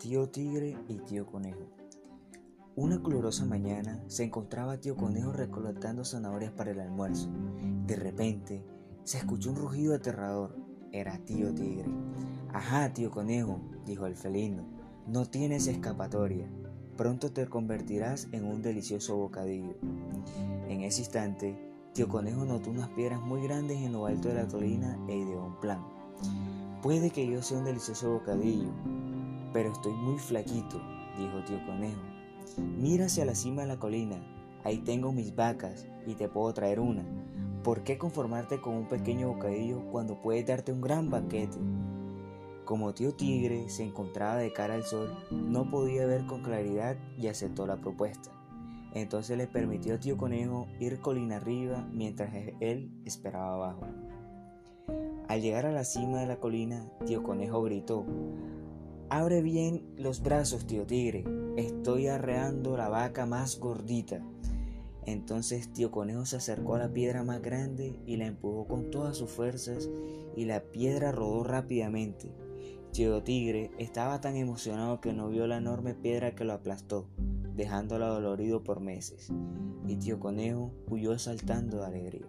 Tío Tigre y Tío Conejo. Una calurosa mañana se encontraba Tío Conejo recolectando zanahorias para el almuerzo. De repente se escuchó un rugido aterrador. Era Tío Tigre. Ajá, Tío Conejo, dijo el felino, no tienes escapatoria. Pronto te convertirás en un delicioso bocadillo. En ese instante, Tío Conejo notó unas piedras muy grandes en lo alto de la colina e ideó un plan. Puede que yo sea un delicioso bocadillo, pero estoy muy flaquito, dijo tío conejo. Mira hacia la cima de la colina, ahí tengo mis vacas y te puedo traer una. ¿Por qué conformarte con un pequeño bocadillo cuando puedes darte un gran banquete? Como tío tigre se encontraba de cara al sol, no podía ver con claridad y aceptó la propuesta. Entonces le permitió a tío conejo ir colina arriba mientras él esperaba abajo. Al llegar a la cima de la colina, tío conejo gritó, Abre bien los brazos, tío tigre. Estoy arreando la vaca más gordita. Entonces tío conejo se acercó a la piedra más grande y la empujó con todas sus fuerzas y la piedra rodó rápidamente. Tío tigre estaba tan emocionado que no vio la enorme piedra que lo aplastó, dejándolo dolorido por meses. Y tío conejo huyó saltando de alegría.